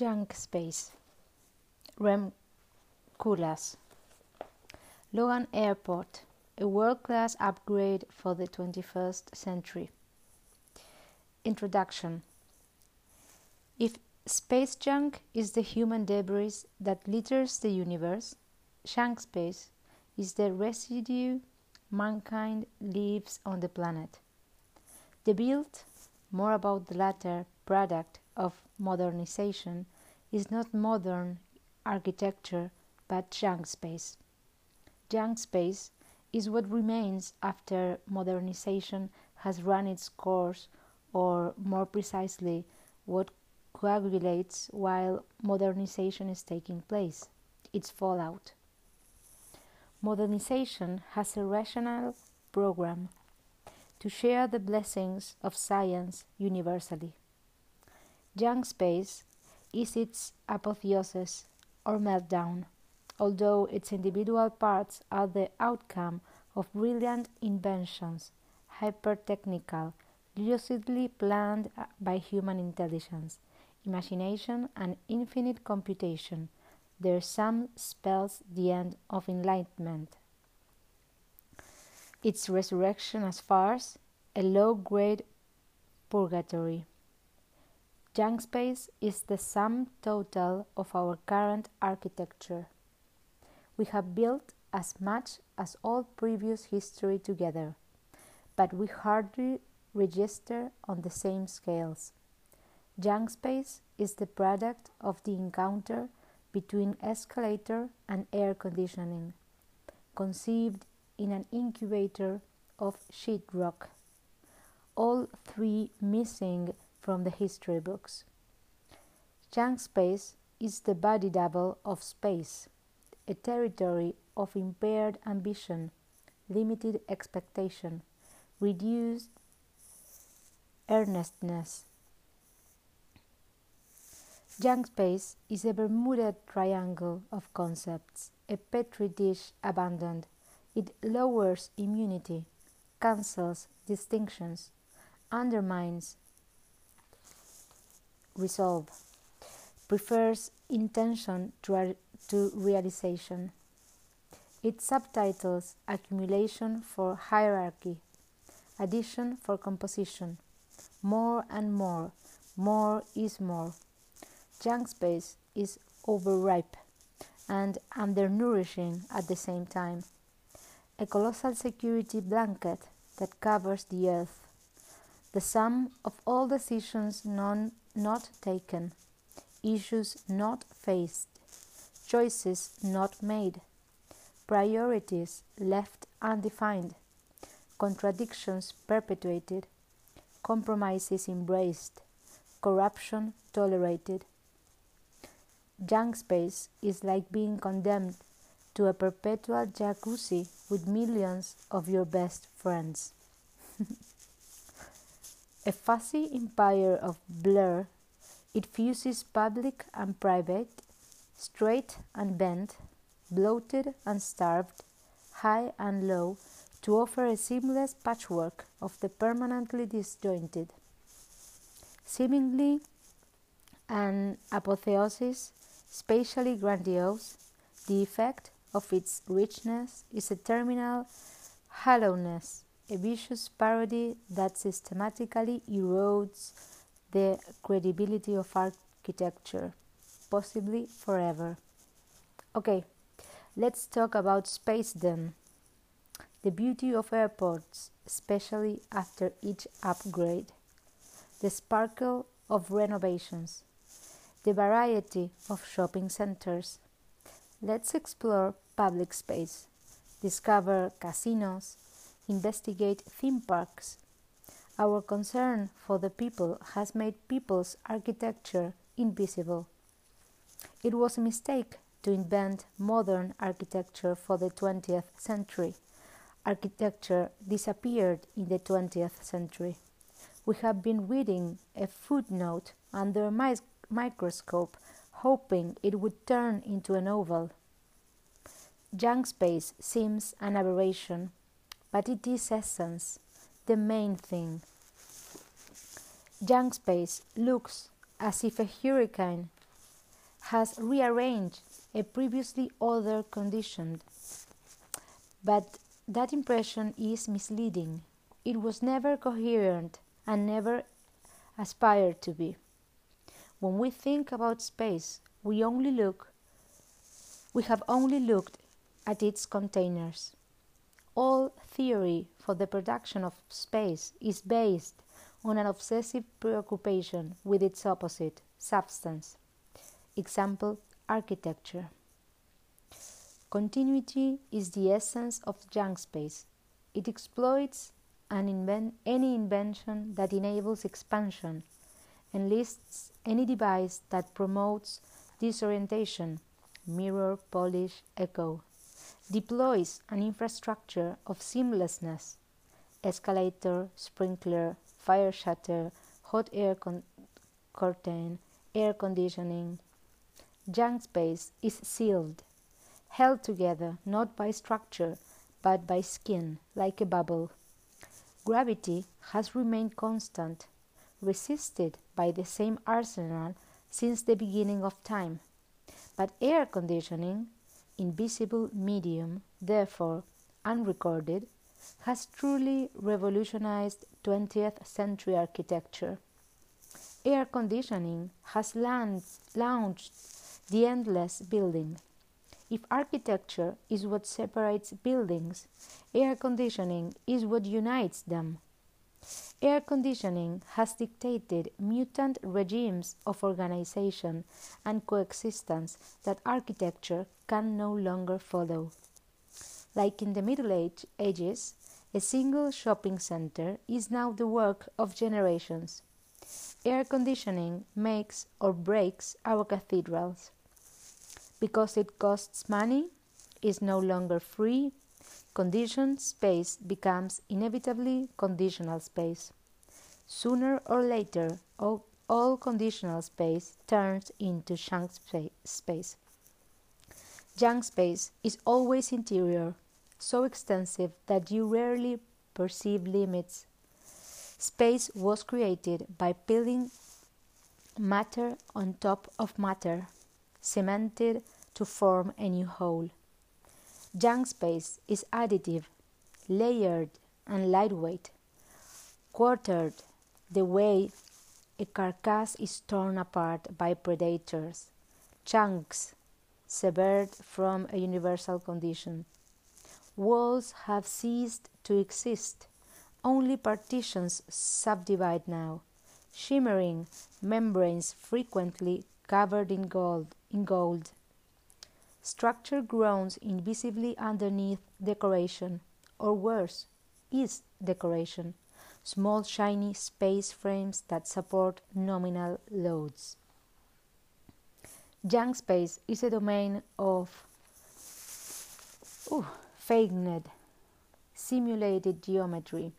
Junk Space Rem Koolhaas Logan Airport, a world class upgrade for the 21st century. Introduction If space junk is the human debris that litters the universe, junk space is the residue mankind leaves on the planet. The build, more about the latter product of modernization, is not modern architecture but junk space. Junk space is what remains after modernization has run its course, or more precisely, what coagulates while modernization is taking place, its fallout. Modernization has a rational program to share the blessings of science universally. Junk space is its apotheosis or meltdown, although its individual parts are the outcome of brilliant inventions, hyper-technical, lucidly planned uh, by human intelligence, imagination, and infinite computation. Their sum spells the end of enlightenment. Its resurrection as farce, a low-grade purgatory. Junk space is the sum total of our current architecture. We have built as much as all previous history together, but we hardly register on the same scales. Junk space is the product of the encounter between escalator and air conditioning, conceived in an incubator of sheetrock, all three missing from the history books. Junk space is the body double of space, a territory of impaired ambition, limited expectation, reduced earnestness. Junk space is a Bermuda triangle of concepts, a petri dish abandoned. It lowers immunity, cancels distinctions, undermines resolve, prefers intention to, to realization. Its subtitles accumulation for hierarchy, addition for composition, more and more, more is more. Junk space is overripe and undernourishing at the same time. A colossal security blanket that covers the earth. The sum of all decisions non not taken, issues not faced, choices not made, priorities left undefined, contradictions perpetuated, compromises embraced, corruption tolerated. Junk space is like being condemned to a perpetual jacuzzi with millions of your best friends. A fussy empire of blur, it fuses public and private, straight and bent, bloated and starved, high and low, to offer a seamless patchwork of the permanently disjointed. Seemingly an apotheosis, spatially grandiose, the effect of its richness is a terminal hollowness a vicious parody that systematically erodes the credibility of architecture, possibly forever. Okay, let's talk about space then. The beauty of airports, especially after each upgrade, the sparkle of renovations, the variety of shopping centers. Let's explore public space, discover casinos, investigate theme parks. Our concern for the people has made people's architecture invisible. It was a mistake to invent modern architecture for the 20th century. Architecture disappeared in the 20th century. We have been reading a footnote under a mi microscope, hoping it would turn into an oval. Junk space seems an aberration but it is essence, the main thing. Junk space looks as if a hurricane has rearranged a previously ordered condition. But that impression is misleading. It was never coherent and never aspired to be. When we think about space, we only look we have only looked at its containers. All theory for the production of space is based on an obsessive preoccupation with its opposite, substance. Example architecture. Continuity is the essence of junk space. It exploits an invent, any invention that enables expansion and lists any device that promotes disorientation, mirror, polish, echo, deploys an infrastructure of seamlessness, escalator, sprinkler, fire shutter, hot air con- curtain, air conditioning. Junk space is sealed held together not by structure but by skin, like a bubble. Gravity has remained constant, resisted by the same arsenal since the beginning of time. But air conditioning, invisible medium, therefore unrecorded, has truly revolutionized 20th century architecture. Air conditioning has launched the endless building. If architecture is what separates buildings, air conditioning is what unites them. Air conditioning has dictated mutant regimes of organization and coexistence that architecture can no longer follow. Like in the Middle Age, Ages, a single shopping center is now the work of generations. Air conditioning makes or breaks our cathedrals because it costs money, is no longer free, conditioned space becomes inevitably conditional space. Sooner or later, all, all conditional space turns into Junk space. Junk space is always interior, so extensive that you rarely perceive limits. Space was created by piling matter on top of matter cemented to form a new whole. Junk space is additive, layered, and lightweight, quartered the way a carcass is torn apart by predators, chunks severed from a universal condition. Walls have ceased to exist, only partitions subdivide now, shimmering membranes frequently covered in gold, in gold. Structure groans invisibly underneath decoration, or worse, is decoration, small shiny space frames that support nominal loads. Junk space is a domain of ooh, feigned, simulated geometry.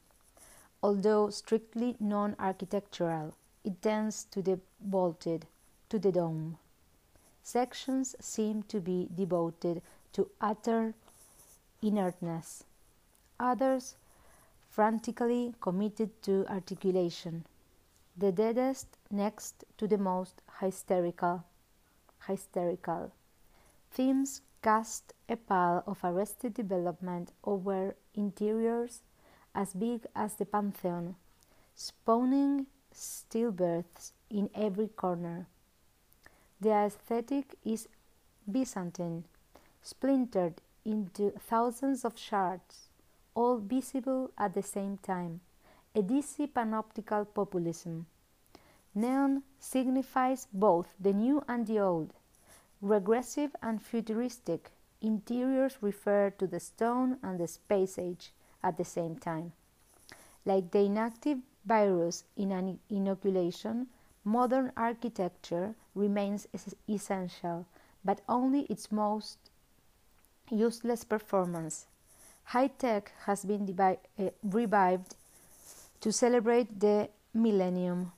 Although strictly non architectural, it tends to the vaulted, to the dome. Sections seem to be devoted to utter inertness, others frantically committed to articulation, the deadest next to the most hysterical. hysterical. Themes cast a pall of arrested development over interiors as big as the Pantheon, spawning stillbirths in every corner. The aesthetic is Byzantine, splintered into thousands of shards, all visible at the same time, a dizzy panoptical populism. Neon signifies both the new and the old, regressive and futuristic. Interiors refer to the stone and the space age at the same time. Like the inactive virus in an inoculation, Modern architecture remains essential, but only its most useless performance. High tech has been uh, revived to celebrate the millennium.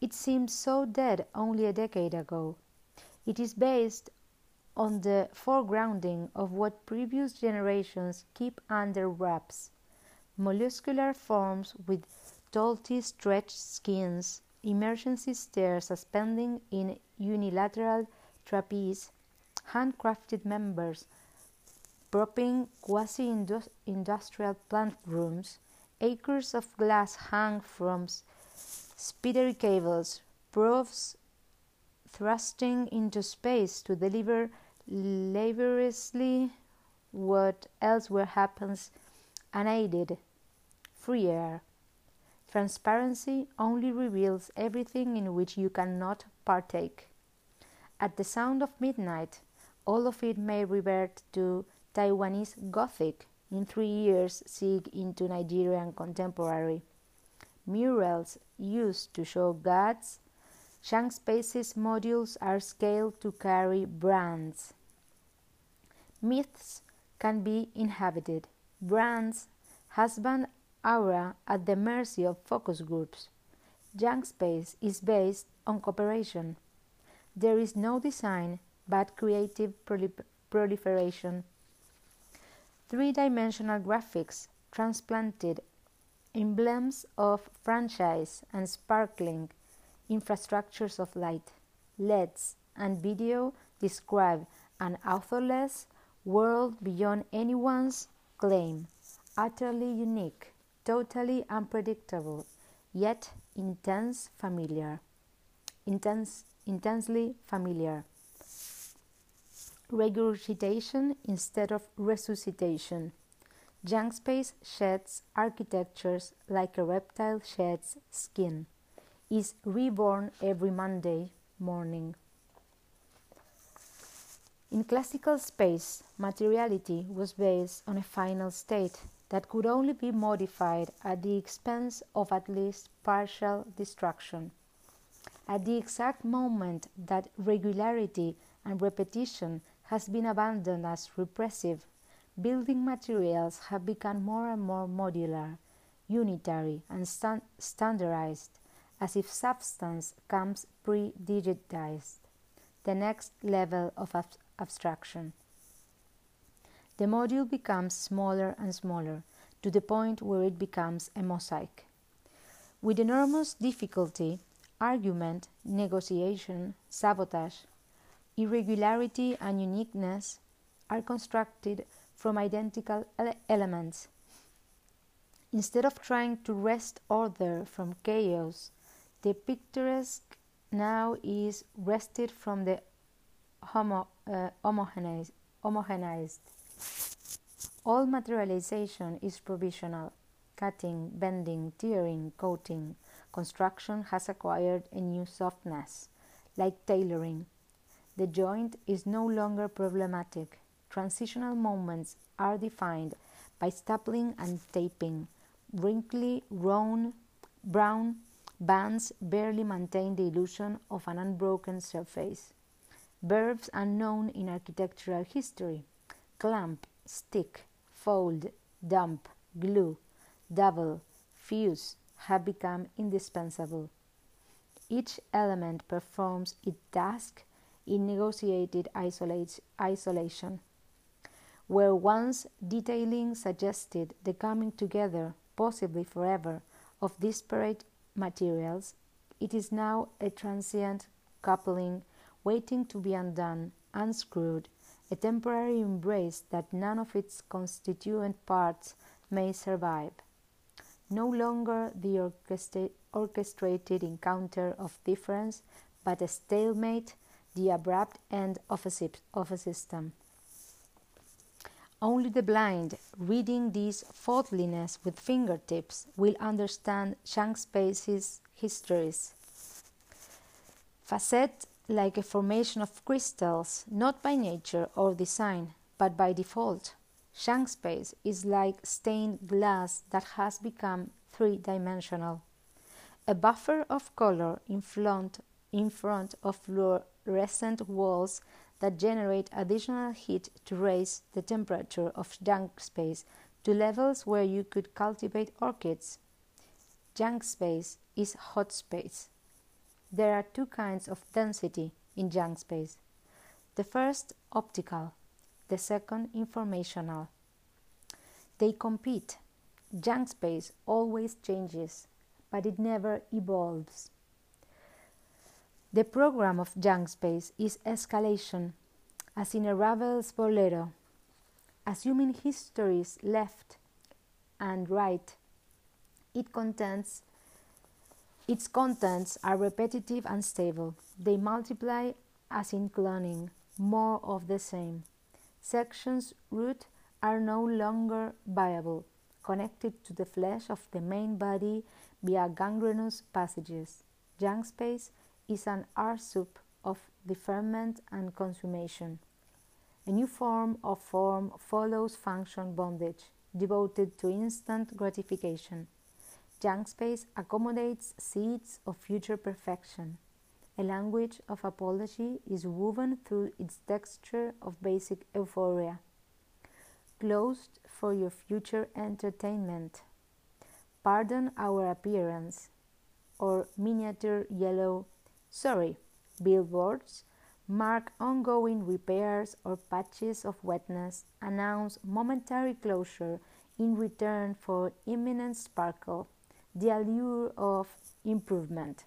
It seemed so dead only a decade ago. It is based on the foregrounding of what previous generations keep under wraps molluscular forms with tautly stretched skins emergency stairs suspending in unilateral trapeze, handcrafted members propping quasi industrial plant rooms, acres of glass hung from spidery cables, probes thrusting into space to deliver laboriously what elsewhere happens unaided. Free air. Transparency only reveals everything in which you cannot partake. At the sound of midnight, all of it may revert to Taiwanese Gothic in three years seek into Nigerian contemporary. Murals used to show gods, Junk Space's modules are scaled to carry brands. Myths can be inhabited. Brands husband aura at the mercy of focus groups. Junk Space is based on cooperation. There is no design but creative proliferation. Three dimensional graphics transplanted emblems of franchise and sparkling infrastructures of light, LEDs, and video describe an authorless world beyond anyone's claim, utterly unique, totally unpredictable, yet intense familiar. Intense, intensely familiar. Regurgitation instead of resuscitation. Junk space sheds architectures like a reptile sheds skin, is reborn every Monday morning. In classical space, materiality was based on a final state that could only be modified at the expense of at least partial destruction. At the exact moment that regularity and repetition has been abandoned as repressive building materials have become more and more modular, unitary, and stand standardized, as if substance comes pre digitized, the next level of ab abstraction. The module becomes smaller and smaller to the point where it becomes a mosaic. With enormous difficulty, argument, negotiation, sabotage, irregularity, and uniqueness are constructed from identical ele elements. Instead of trying to wrest order from chaos, the picturesque now is wrested from the homo, uh, homogenized, homogenized. All materialization is provisional. Cutting, bending, tearing, coating. Construction has acquired a new softness, like tailoring. The joint is no longer problematic. Transitional moments are defined by stapling and taping. Wrinkly, round, brown bands barely maintain the illusion of an unbroken surface. Verbs unknown in architectural history clamp, stick, fold, dump, glue, double, fuse have become indispensable. Each element performs its task in negotiated isolation where once detailing suggested the coming together, possibly forever, of disparate materials, it is now a transient coupling waiting to be undone, unscrewed, a temporary embrace that none of its constituent parts may survive. No longer the orchestra- orchestrated encounter of difference, but a stalemate, the abrupt end of a, of a system. Only the blind, reading this faultliness with fingertips, will understand Junk Space's histories. Facet like a formation of crystals, not by nature or design, but by default. Junk Space is like stained glass that has become three dimensional. A buffer of color in front, in front of fluorescent walls that generate additional heat to raise the temperature of junk space to levels where you could cultivate orchids. Junk space is hot space. There are two kinds of density in junk space. The first optical, the second informational. They compete. Junk space always changes, but it never evolves. The program of junk space is escalation, as in a Ravel's Bolero, assuming histories left and right. It contains its contents are repetitive and stable. They multiply as in cloning, more of the same. Sections root are no longer viable, connected to the flesh of the main body via gangrenous passages. Junk space is an art soup of deferment and consummation. A new form of form follows function bondage, devoted to instant gratification. Junk space accommodates seeds of future perfection. A language of apology is woven through its texture of basic euphoria. Closed for your future entertainment. Pardon our appearance. Or miniature yellow, sorry, billboards mark ongoing repairs or patches of wetness, announce momentary closure in return for imminent sparkle the allure of improvement.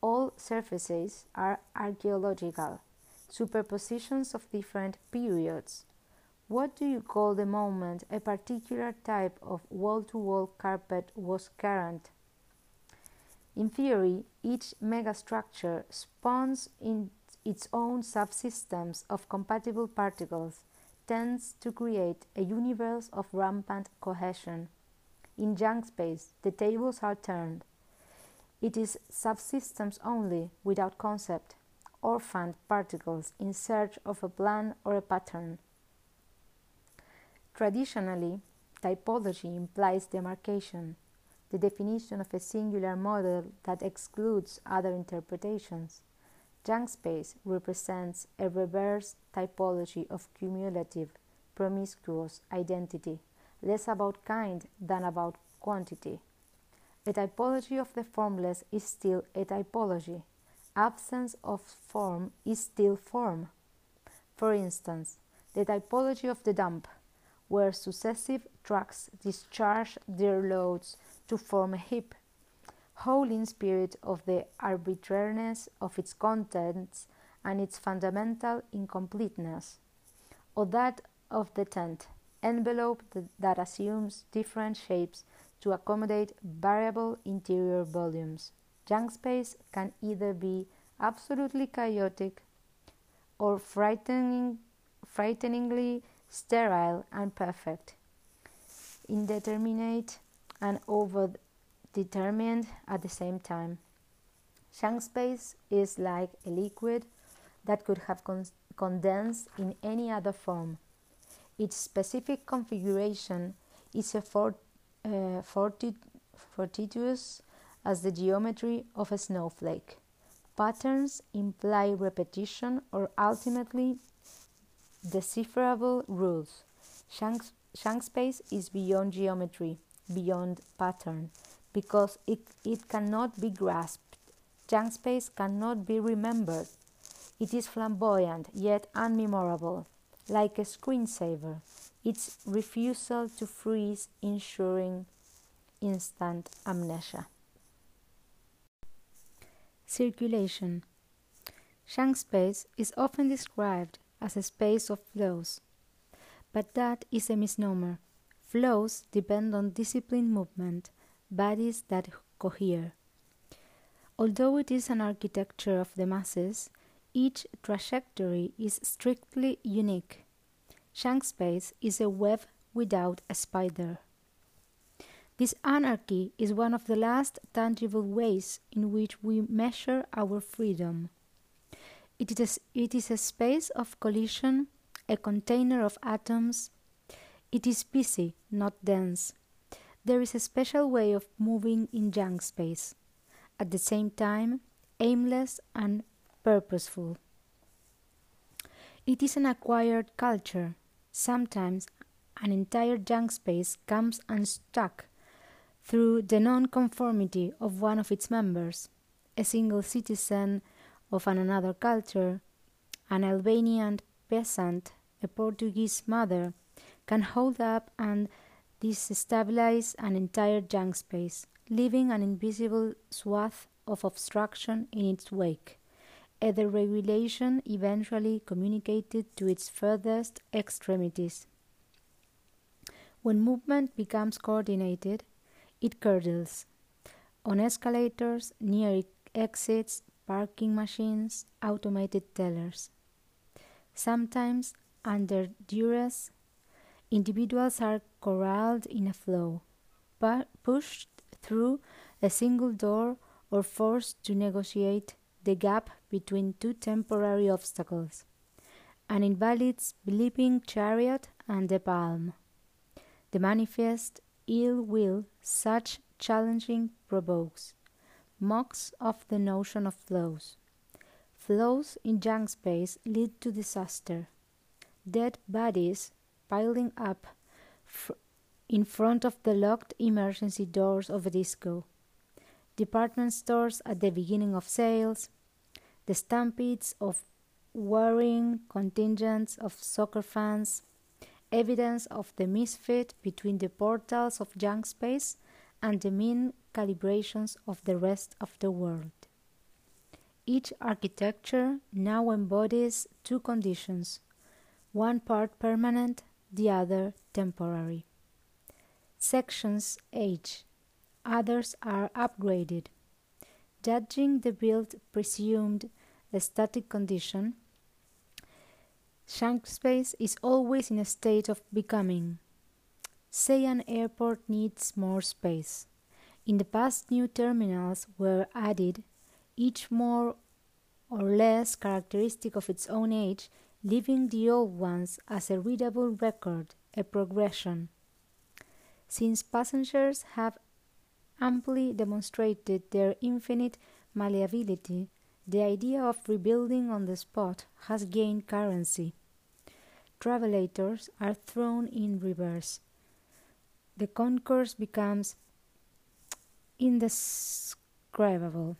All surfaces are archaeological, superpositions of different periods. What do you call the moment a particular type of wall to wall carpet was current? In theory, each megastructure spawns in its own subsystems of compatible particles, tends to create a universe of rampant cohesion. In junk space, the tables are turned. It is subsystems only, without concept, orphaned particles in search of a plan or a pattern. Traditionally, typology implies demarcation, the definition of a singular model that excludes other interpretations. Junk space represents a reverse typology of cumulative, promiscuous identity less about kind than about quantity. A typology of the formless is still a typology. Absence of form is still form. For instance, the typology of the dump, where successive trucks discharge their loads to form a heap, whole in spirit of the arbitrariness of its contents and its fundamental incompleteness, or that of the tent, envelope that assumes different shapes to accommodate variable interior volumes. Junk space can either be absolutely chaotic or frightening, frighteningly sterile and perfect, indeterminate and overdetermined at the same time. Junk space is like a liquid that could have con- condensed in any other form its specific configuration is a fort, uh, fortuitous as the geometry of a snowflake. Patterns imply repetition or ultimately decipherable rules. Chunk, chunk space is beyond geometry, beyond pattern, because it, it cannot be grasped. Junk space cannot be remembered. It is flamboyant yet unmemorable like a screensaver, its refusal to freeze ensuring instant amnesia. Circulation Junk space is often described as a space of flows, but that is a misnomer. Flows depend on disciplined movement, bodies that cohere. Although it is an architecture of the masses, each trajectory is strictly unique. Junk space is a web without a spider. This anarchy is one of the last tangible ways in which we measure our freedom. It is, it is a space of collision, a container of atoms. It is busy, not dense. There is a special way of moving in junk space, at the same time, aimless and purposeful. It is an acquired culture. Sometimes an entire junk space comes unstuck through the non-conformity of one of its members, a single citizen of an another culture, an Albanian peasant, a Portuguese mother, can hold up and destabilize an entire junk space, leaving an invisible swath of obstruction in its wake. The regulation eventually communicated to its furthest extremities. When movement becomes coordinated, it curdles. On escalators, near exits, parking machines, automated tellers. Sometimes, under duress, individuals are corralled in a flow, pu- pushed through a single door, or forced to negotiate the gap between two temporary obstacles an invalid's bleeping chariot and the palm. The manifest ill will such challenging provokes mocks of the notion of flows. Flows in junk space lead to disaster. Dead bodies piling up fr- in front of the locked emergency doors of a disco. Department stores at the beginning of sales, the stampedes of worrying contingents of soccer fans, evidence of the misfit between the portals of junk space and the mean calibrations of the rest of the world. Each architecture now embodies two conditions one part permanent, the other temporary. Sections age, others are upgraded. Judging the build presumed static condition, junk space is always in a state of becoming. Say an airport needs more space. In the past, new terminals were added, each more or less characteristic of its own age, leaving the old ones as a readable record, a progression. Since passengers have amply demonstrated their infinite malleability, the idea of rebuilding on the spot has gained currency. Travelators are thrown in reverse. The concourse becomes indescribable.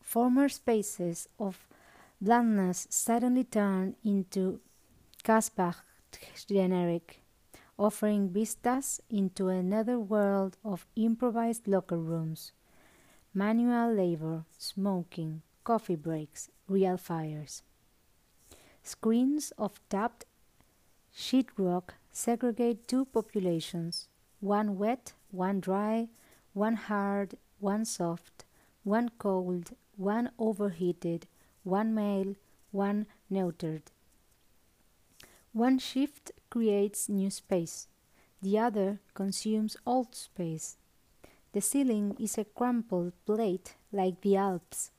Former spaces of blandness suddenly turn into Kasbah generic, offering vistas into another world of improvised locker rooms, manual labor, smoking, coffee breaks, real fires. Screens of tapped sheetrock segregate two populations, one wet, one dry, one hard, one soft, one cold, one overheated, one male, one neutered. One shift creates new space, the other consumes old space. The ceiling is a crumpled plate like the Alps.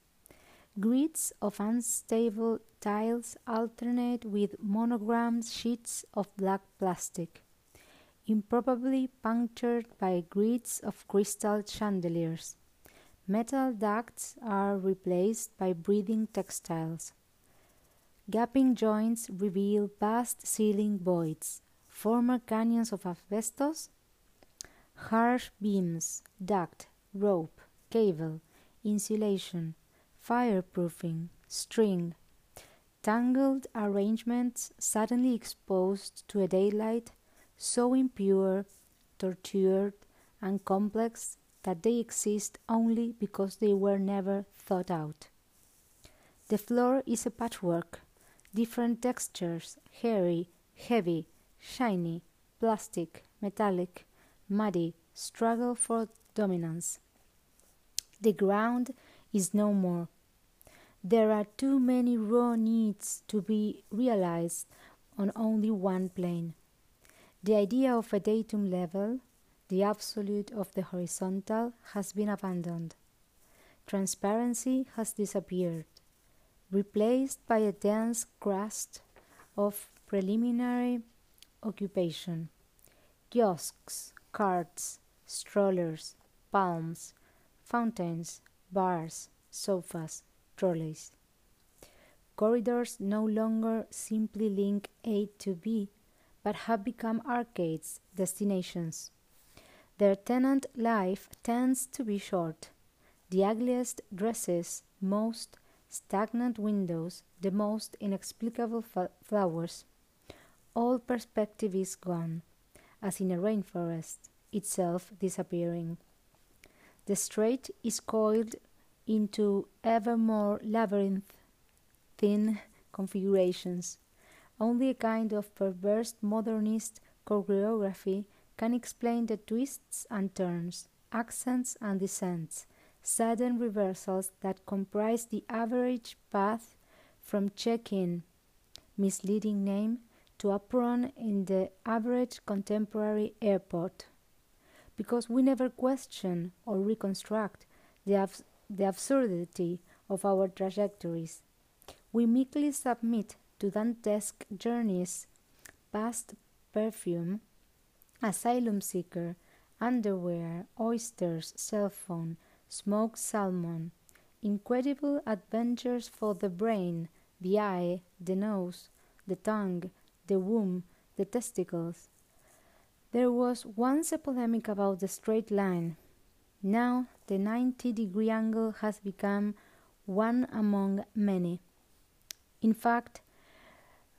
Grids of unstable tiles alternate with monogrammed sheets of black plastic, improbably punctured by grids of crystal chandeliers. Metal ducts are replaced by breathing textiles. Gapping joints reveal vast ceiling voids, former canyons of asbestos, harsh beams, duct, rope, cable, insulation, fireproofing, string, tangled arrangements suddenly exposed to a daylight so impure, tortured, and complex that they exist only because they were never thought out. The floor is a patchwork, different textures, hairy, heavy, shiny, plastic, metallic, muddy, struggle for dominance. The ground is no more. There are too many raw needs to be realized on only one plane. The idea of a datum level, the absolute of the horizontal, has been abandoned. Transparency has disappeared, replaced by a dense crust of preliminary occupation. Kiosks, carts, strollers, palms, fountains, bars, sofas, trolleys. Corridors no longer simply link A to B, but have become arcades, destinations. Their tenant life tends to be short. The ugliest dresses, most stagnant windows, the most inexplicable flowers. All perspective is gone, as in a rainforest, itself disappearing. The strait is coiled into ever more labyrinth thin configurations. Only a kind of perverse modernist choreography can explain the twists and turns, accents and descents, sudden reversals that comprise the average path from check-in, misleading name, to apron in the average contemporary airport. Because we never question or reconstruct the, abs- the absurdity of our trajectories. We meekly submit to Dantesque journeys past perfume, asylum seeker, underwear, oysters, cell phone, smoked salmon, incredible adventures for the brain, the eye, the nose, the tongue, the womb, the testicles. There was once a polemic about the straight line. Now the 90 degree angle has become one among many. In fact,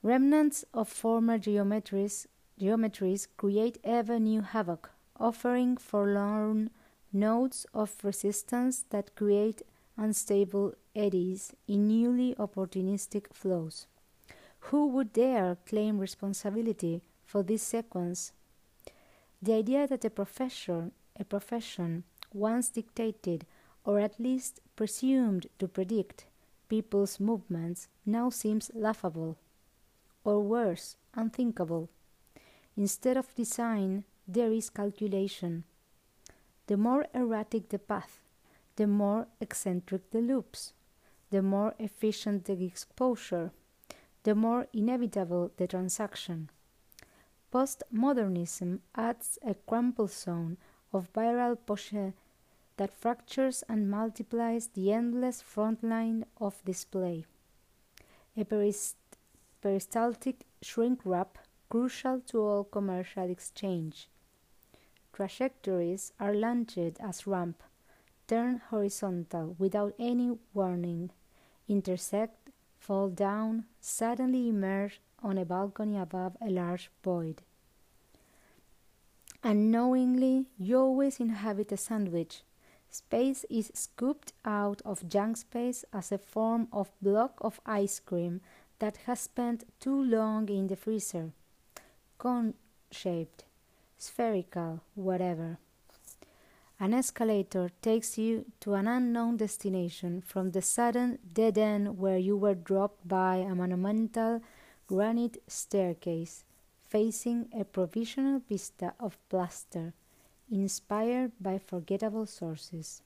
remnants of former geometries, geometries create ever new havoc, offering forlorn nodes of resistance that create unstable eddies in newly opportunistic flows. Who would dare claim responsibility for this sequence? The idea that a profession, a profession once dictated or at least presumed to predict people's movements now seems laughable, or worse, unthinkable. Instead of design, there is calculation. The more erratic the path, the more eccentric the loops, the more efficient the exposure, the more inevitable the transaction. Postmodernism adds a crumple zone of viral poche that fractures and multiplies the endless front line of display. A perist- peristaltic shrink wrap crucial to all commercial exchange. Trajectories are launched as ramp, turn horizontal without any warning, intersect, fall down, suddenly emerge on a balcony above a large void. Unknowingly, you always inhabit a sandwich. Space is scooped out of junk space as a form of block of ice cream that has spent too long in the freezer. Cone shaped, spherical, whatever. An escalator takes you to an unknown destination from the sudden dead end where you were dropped by a monumental granite staircase facing a provisional vista of plaster inspired by forgettable sources.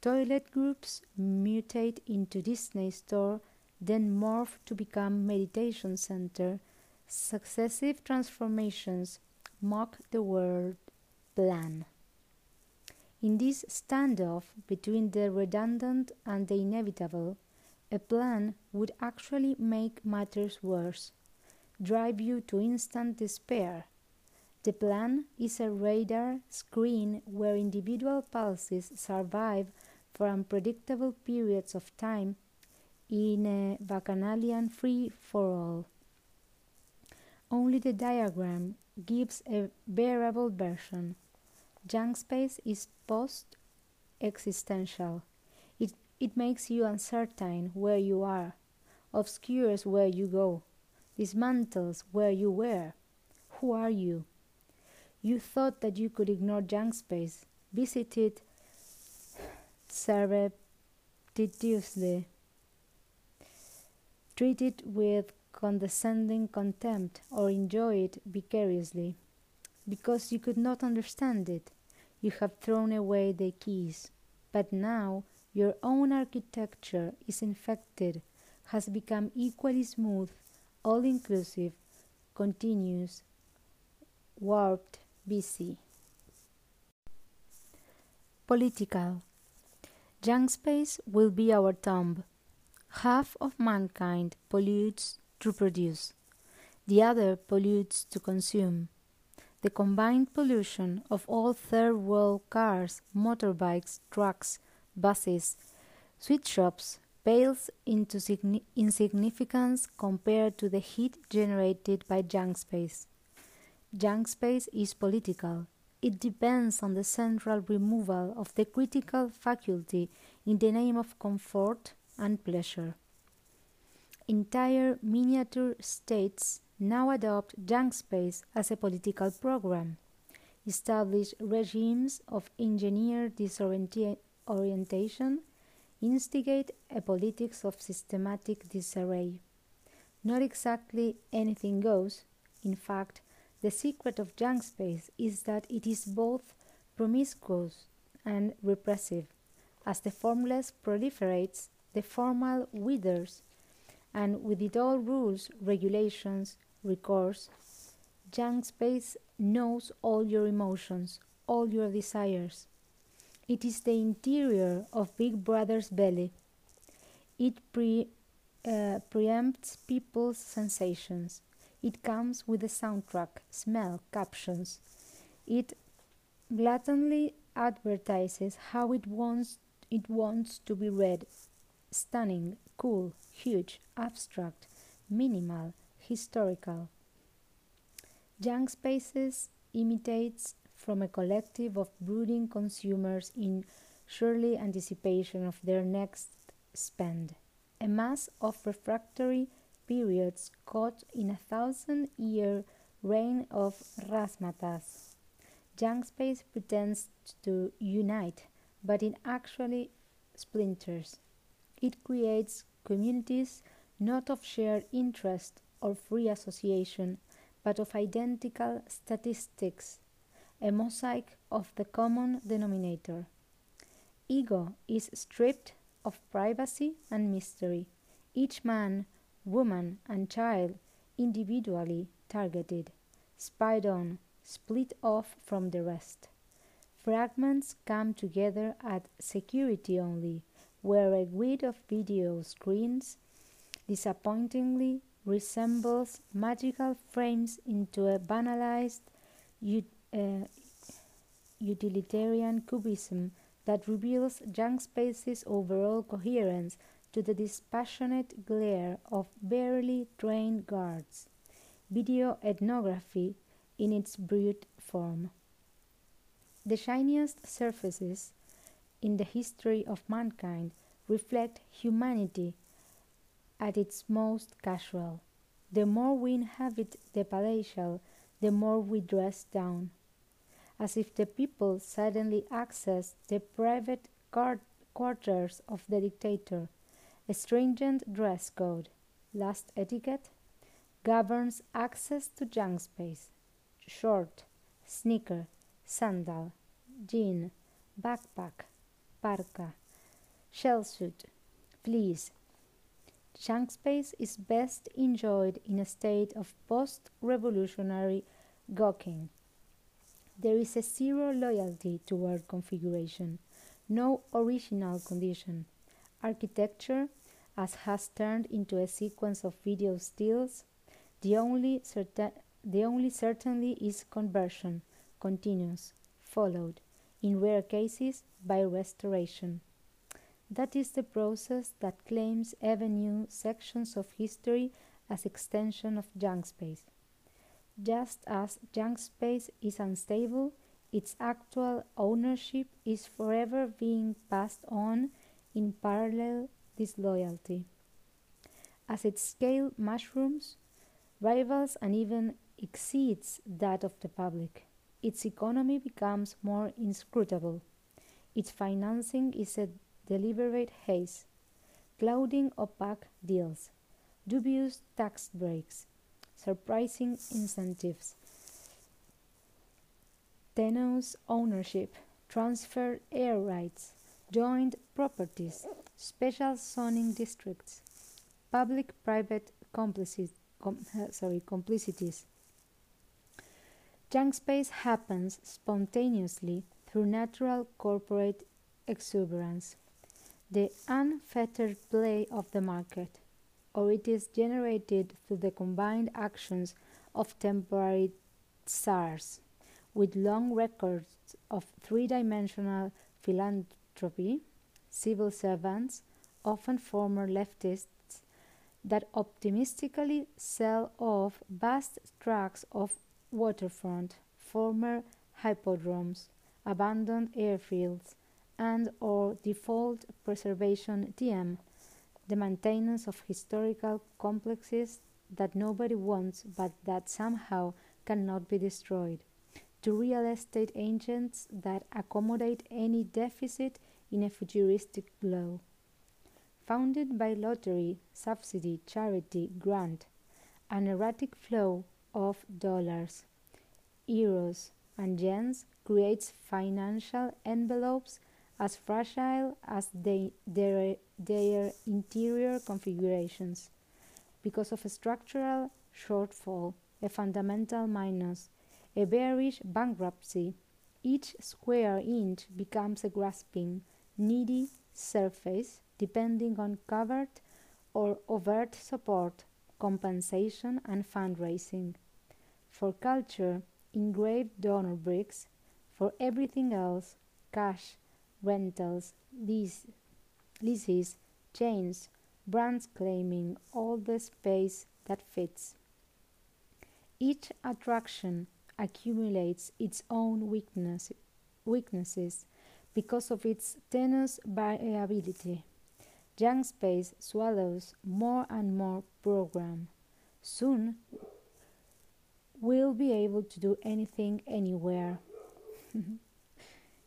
Toilet groups mutate into Disney store, then morph to become meditation center. Successive transformations mock the word plan. In this standoff between the redundant and the inevitable, a plan would actually make matters worse, drive you to instant despair. The plan is a radar screen where individual pulses survive for unpredictable periods of time in a bacchanalian free for all. Only the diagram gives a bearable version. Junk space is post existential. It, it makes you uncertain where you are, obscures where you go, dismantles where you were. Who are you? You thought that you could ignore junk space, visit it surreptitiously, treat it with condescending contempt, or enjoy it vicariously. Because you could not understand it, you have thrown away the keys. But now your own architecture is infected, has become equally smooth, all inclusive, continuous, warped, busy. Political. Junk space will be our tomb. Half of mankind pollutes to produce, the other pollutes to consume. The combined pollution of all third world cars, motorbikes, trucks, buses, sweatshops pales into insignificance compared to the heat generated by junk space. Junk space is political. It depends on the central removal of the critical faculty in the name of comfort and pleasure. Entire miniature states now adopt junk space as a political program, establish regimes of engineered disorientation, instigate a politics of systematic disarray. Not exactly anything goes. In fact, the secret of junk space is that it is both promiscuous and repressive. As the formless proliferates, the formal withers, and with it all rules, regulations, recourse, junk space knows all your emotions, all your desires. It is the interior of Big Brother's belly. It pre, uh, preempts people's sensations. It comes with a soundtrack, smell, captions. It blatantly advertises how it wants it wants to be read. Stunning, cool, huge, abstract, minimal, historical. Junk Spaces imitates from a collective of brooding consumers in surely anticipation of their next spend. A mass of refractory periods caught in a thousand year reign of rasmatas. Junk space pretends to unite, but it actually splinters. It creates communities not of shared interest or free association, but of identical statistics, a mosaic of the common denominator. Ego is stripped of privacy and mystery, each man, woman, and child individually targeted, spied on, split off from the rest. Fragments come together at security only, where a grid of video screens disappointingly resembles magical frames into a banalized uh, utilitarian cubism that reveals junk space's overall coherence to the dispassionate glare of barely trained guards. Video ethnography in its brute form. The shiniest surfaces in the history of mankind reflect humanity at its most casual. The more we inhabit the palatial, the more we dress down. As if the people suddenly access the private quarters of the dictator, a stringent dress code, last etiquette, governs access to junk space. Short, sneaker, sandal, jean, backpack, parka, shell suit, fleece, Junk space is best enjoyed in a state of post revolutionary gawking. There is a zero loyalty toward configuration, no original condition. Architecture, as has turned into a sequence of video stills, the only, certain, the only certainly is conversion, continuous, followed, in rare cases, by restoration. That is the process that claims avenue sections of history as extension of junk space. Just as junk space is unstable, its actual ownership is forever being passed on in parallel disloyalty. As its scale mushrooms, rivals and even exceeds that of the public, its economy becomes more inscrutable. Its financing is a deliberate haze, clouding opaque deals, dubious tax breaks, surprising incentives, tenuous ownership, transferred air rights, joint properties, special zoning districts, public-private complicities, com, sorry, complicities. Junk space happens spontaneously through natural corporate exuberance the unfettered play of the market, or it is generated through the combined actions of temporary tsars with long records of three dimensional philanthropy, civil servants, often former leftists, that optimistically sell off vast tracts of waterfront, former hippodromes, abandoned airfields, and or default preservation TM the maintenance of historical complexes that nobody wants but that somehow cannot be destroyed, to real estate agents that accommodate any deficit in a futuristic glow. Founded by lottery, subsidy, charity, grant, an erratic flow of dollars, euros, and yens creates financial envelopes as fragile as they, their, their interior configurations. Because of a structural shortfall, a fundamental minus, a bearish bankruptcy, each square inch becomes a grasping, needy surface depending on covert or overt support, compensation, and fundraising. For culture, engraved donor bricks. For everything else, cash, rentals, lease, leases, chains, brands claiming all the space that fits. Each attraction accumulates its own weakness, weaknesses because of its tenuous variability. Junk space swallows more and more program. Soon we'll be able to do anything anywhere.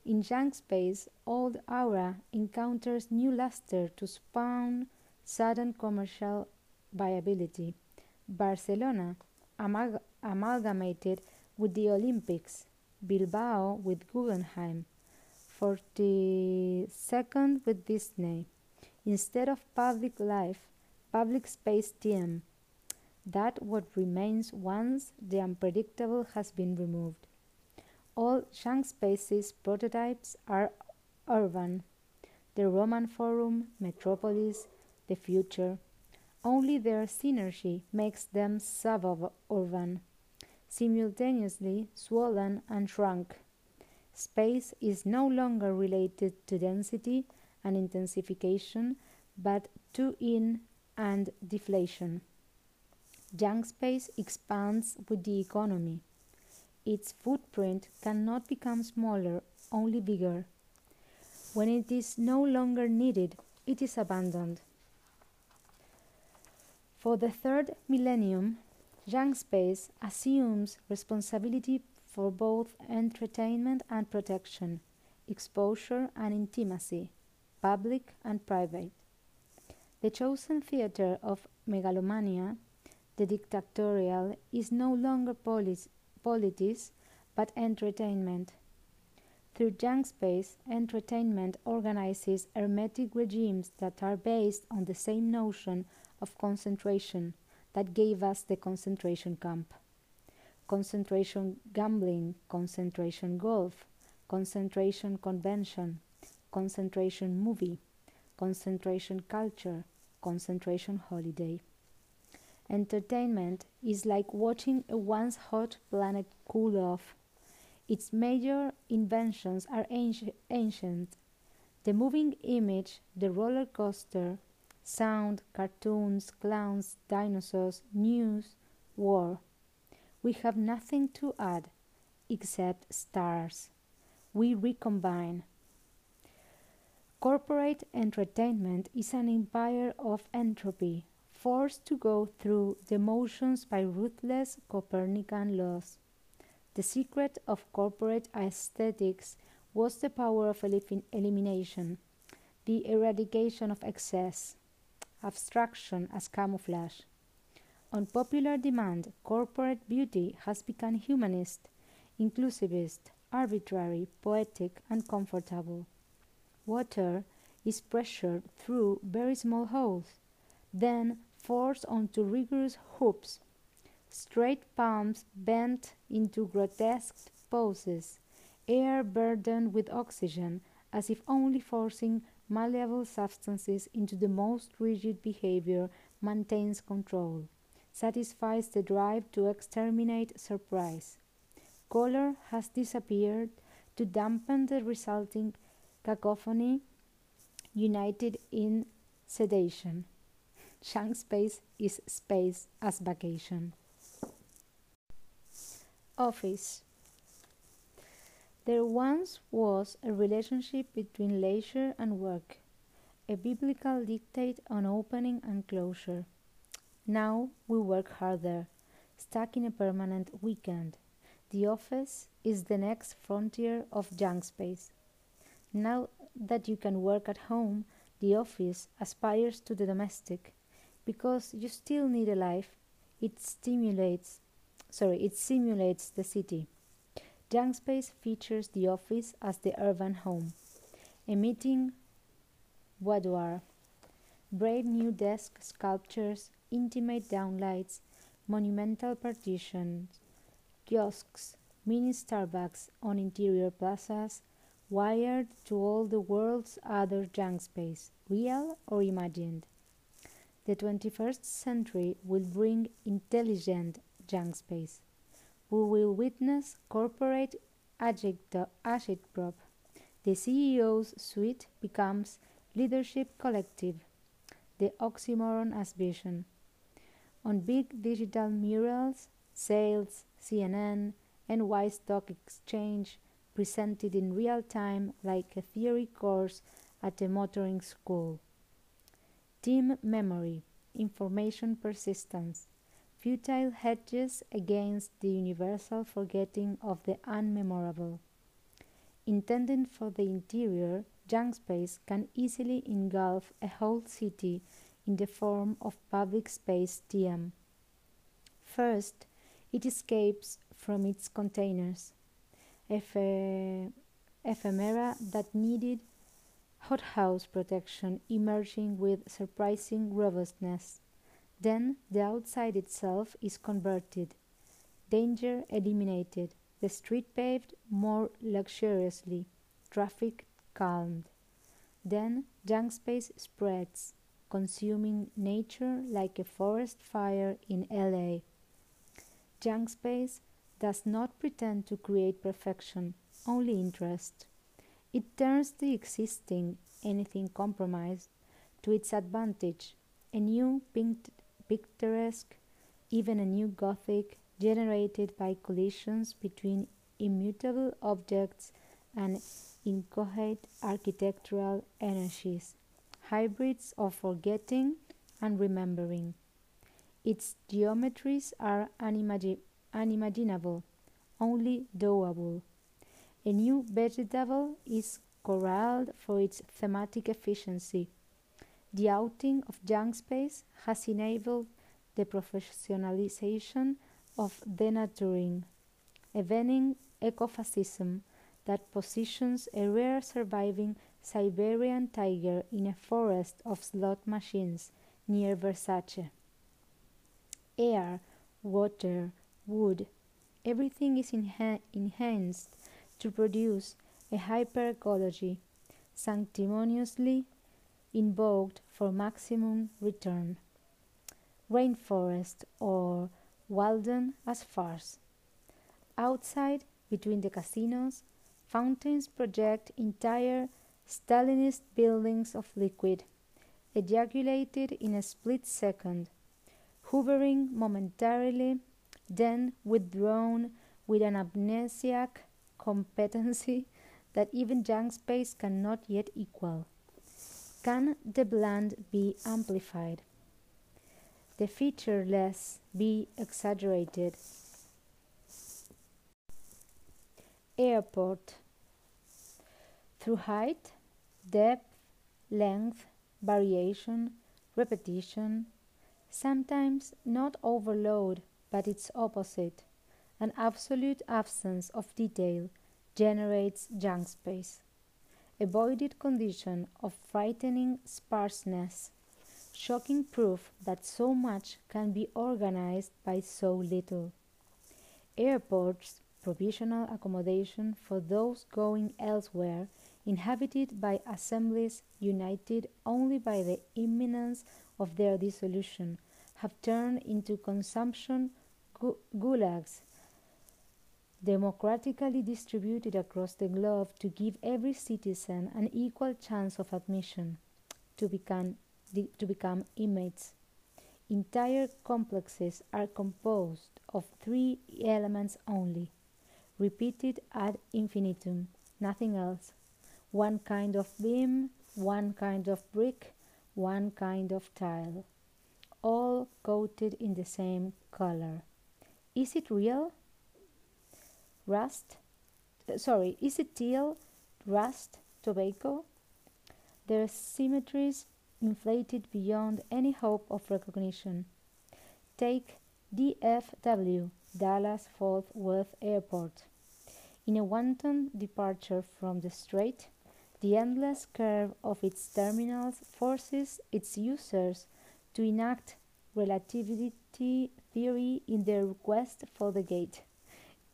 In junk space, old aura encounters new luster to spawn sudden commercial viability. Barcelona amalg amalgamated with the Olympics, Bilbao with Guggenheim, 42nd with Disney. Instead of public life, public space TM. That what remains once the unpredictable has been removed. All junk spaces prototypes are urban. The Roman Forum, Metropolis, the future. Only their synergy makes them suburban, simultaneously swollen and shrunk. Space is no longer related to density and intensification, but to in and deflation. Junk space expands with the economy. Its footprint cannot become smaller, only bigger. When it is no longer needed, it is abandoned. For the third millennium, junk space assumes responsibility for both entertainment and protection, exposure and intimacy, public and private. The chosen theater of megalomania, the dictatorial, is no longer polis, politics but entertainment. Through junk space, entertainment organizes hermetic regimes that are based on the same notion of concentration that gave us the concentration camp. Concentration gambling, concentration golf, concentration convention, concentration movie, concentration culture, concentration holiday. Entertainment is like watching a once hot planet cool off. Its major inventions are ancient. The moving image, the roller coaster, sound, cartoons, clowns, dinosaurs, news, war. We have nothing to add except stars. We recombine. Corporate entertainment is an empire of entropy, forced to go through the motions by ruthless Copernican laws. The secret of corporate aesthetics was the power of elimination, the eradication of excess, abstraction as camouflage. On popular demand, corporate beauty has become humanist, inclusivist, arbitrary, poetic, and comfortable. Water is pressured through very small holes, then forced onto rigorous hoops. Straight palms bent into grotesque poses, air burdened with oxygen, as if only forcing malleable substances into the most rigid behavior maintains control, satisfies the drive to exterminate surprise. Color has disappeared to dampen the resulting cacophony united in sedation. Junk space is space as vacation. Office. There once was a relationship between leisure and work, a biblical dictate on opening and closure. Now we work harder, stuck in a permanent weekend. The office is the next frontier of junk space. Now that you can work at home, the office aspires to the domestic because you still need a life. It stimulates, sorry, it simulates the city. Junk space features the office as the urban home, emitting boudoir, brave new desk sculptures, intimate downlights, monumental partitions, kiosks, mini Starbucks on interior plazas, wired to all the world's other junk space, real or imagined. The 21st century will bring intelligent junk space. We will witness corporate agitprop. The CEO's suite becomes leadership collective, the oxymoron as vision. On big digital murals, sales, CNN, NY Stock Exchange, presented in real time like a theory course at a motoring school. Team memory, information persistence, futile hedges against the universal forgetting of the unmemorable. Intended for the interior, junk space can easily engulf a whole city in the form of public space TM. First, it escapes from its containers ephe- ephemera that needed hothouse protection emerging with surprising robustness. Then the outside itself is converted, danger eliminated, the street paved more luxuriously, traffic calmed. Then junk space spreads, consuming nature like a forest fire in LA. Junk space does not pretend to create perfection, only interest. It turns the existing, anything compromised, to its advantage, a new picturesque, even a new Gothic, generated by collisions between immutable objects and inchoate architectural energies, hybrids of forgetting and remembering. Its geometries are unimaginable, only doable. A new vegetable is corralled for its thematic efficiency. The outing of junk space has enabled the professionalization of denaturing, a vening ecofascism that positions a rare surviving Siberian tiger in a forest of slot machines near Versace. Air, water, wood, everything is enha- enhanced to produce a hyperecology sanctimoniously invoked for maximum return. Rainforest or Walden as farce. Outside, between the casinos, fountains project entire Stalinist buildings of liquid, ejaculated in a split second, hovering momentarily then withdrawn with an amnesiac competency that even junk space cannot yet equal. Can the bland be amplified? The featureless be exaggerated? Airport through height, depth, length, variation, repetition, sometimes not overload but its opposite, an absolute absence of detail, generates junk space. A voided condition of frightening sparseness, shocking proof that so much can be organized by so little. Airports, provisional accommodation for those going elsewhere, inhabited by assemblies united only by the imminence of their dissolution, have turned into consumption gulags democratically distributed across the globe to give every citizen an equal chance of admission to become, to become inmates. Entire complexes are composed of three elements only, repeated ad infinitum, nothing else. One kind of beam, one kind of brick, one kind of tile, all coated in the same color. Is it real? Rust? Uh, sorry, is it teal, rust, tobacco? Their symmetries inflated beyond any hope of recognition. Take DFW, Dallas Fort Worth Airport. In a wanton departure from the straight, the endless curve of its terminals forces its users to enact relativity theory in their quest for the gate.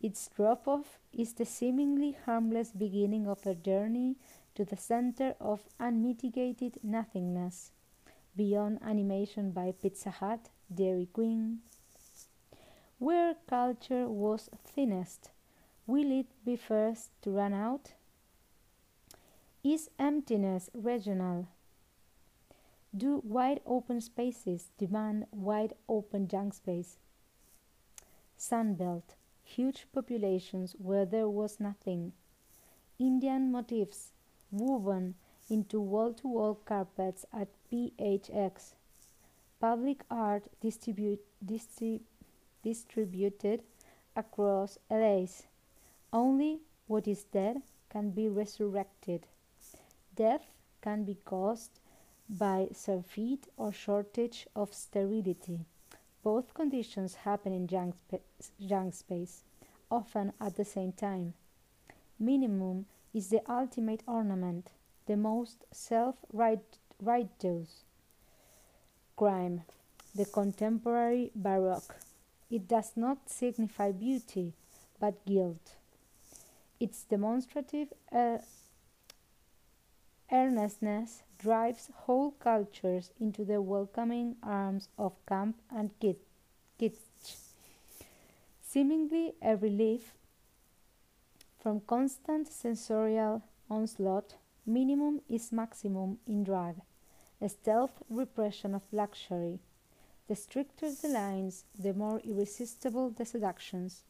Its drop off is the seemingly harmless beginning of a journey to the center of unmitigated nothingness, beyond animation by Pizza Hut, Dairy Queen. Where culture was thinnest, will it be first to run out? Is emptiness regional? Do wide open spaces demand wide open junk space? Sunbelt, huge populations where there was nothing. Indian motifs woven into wall to wall carpets at PHX. Public art distribute, distrib, distributed across LA's. Only what is dead can be resurrected. Death can be caused by surfeit or shortage of sterility. Both conditions happen in spa- junk space, often at the same time. Minimum is the ultimate ornament, the most self righteous crime, the contemporary Baroque. It does not signify beauty, but guilt. Its demonstrative uh, earnestness drives whole cultures into the welcoming arms of camp and kitsch. Seemingly a relief from constant sensorial onslaught, minimum is maximum in drag, a stealth repression of luxury. The stricter the lines, the more irresistible the seductions.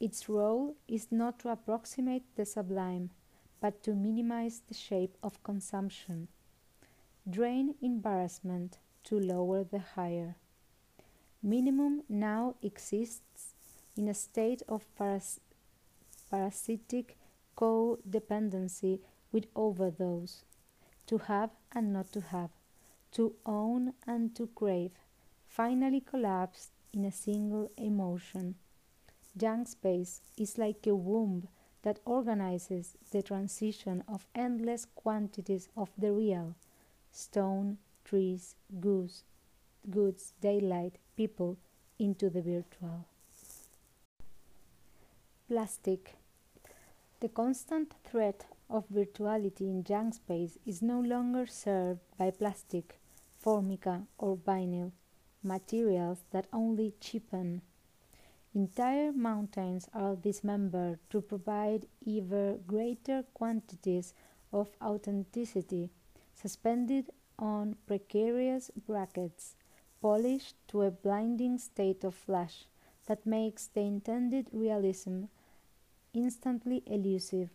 Its role is not to approximate the sublime, but to minimize the shape of consumption. Drain embarrassment to lower the higher. Minimum now exists in a state of paras parasitic codependency with overdose, to have and not to have, to own and to crave, finally collapsed in a single emotion. Junk space is like a womb that organizes the transition of endless quantities of the real stone, trees, goods, goods, daylight, people into the virtual. Plastic. The constant threat of virtuality in junk space is no longer served by plastic, formica, or vinyl, materials that only cheapen. Entire mountains are dismembered to provide ever greater quantities of authenticity, suspended on precarious brackets, polished to a blinding state of flash that makes the intended realism instantly elusive.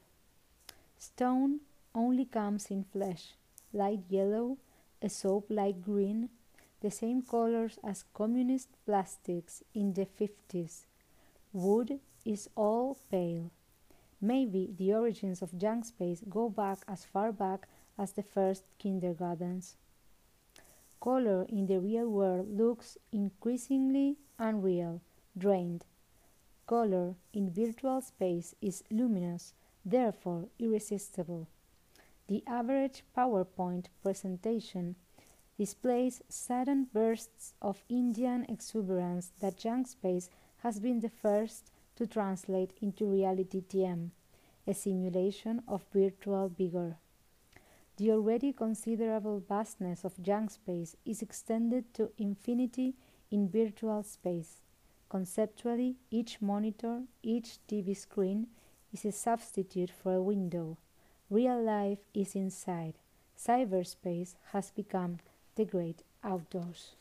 Stone only comes in flesh, light yellow, a soap like green, the same colors as communist plastics in the 50s. Wood is all pale. Maybe the origins of junk space go back as far back as the first kindergartens. Color in the real world looks increasingly unreal, drained, Color in virtual space is luminous, therefore irresistible. The average PowerPoint presentation displays sudden bursts of Indian exuberance that junk space has been the first to translate into reality TM, a simulation of virtual vigor. The already considerable vastness of junk space is extended to infinity in virtual space. Conceptually, each monitor, each TV screen is a substitute for a window. Real life is inside. Cyberspace has become the great outdoors.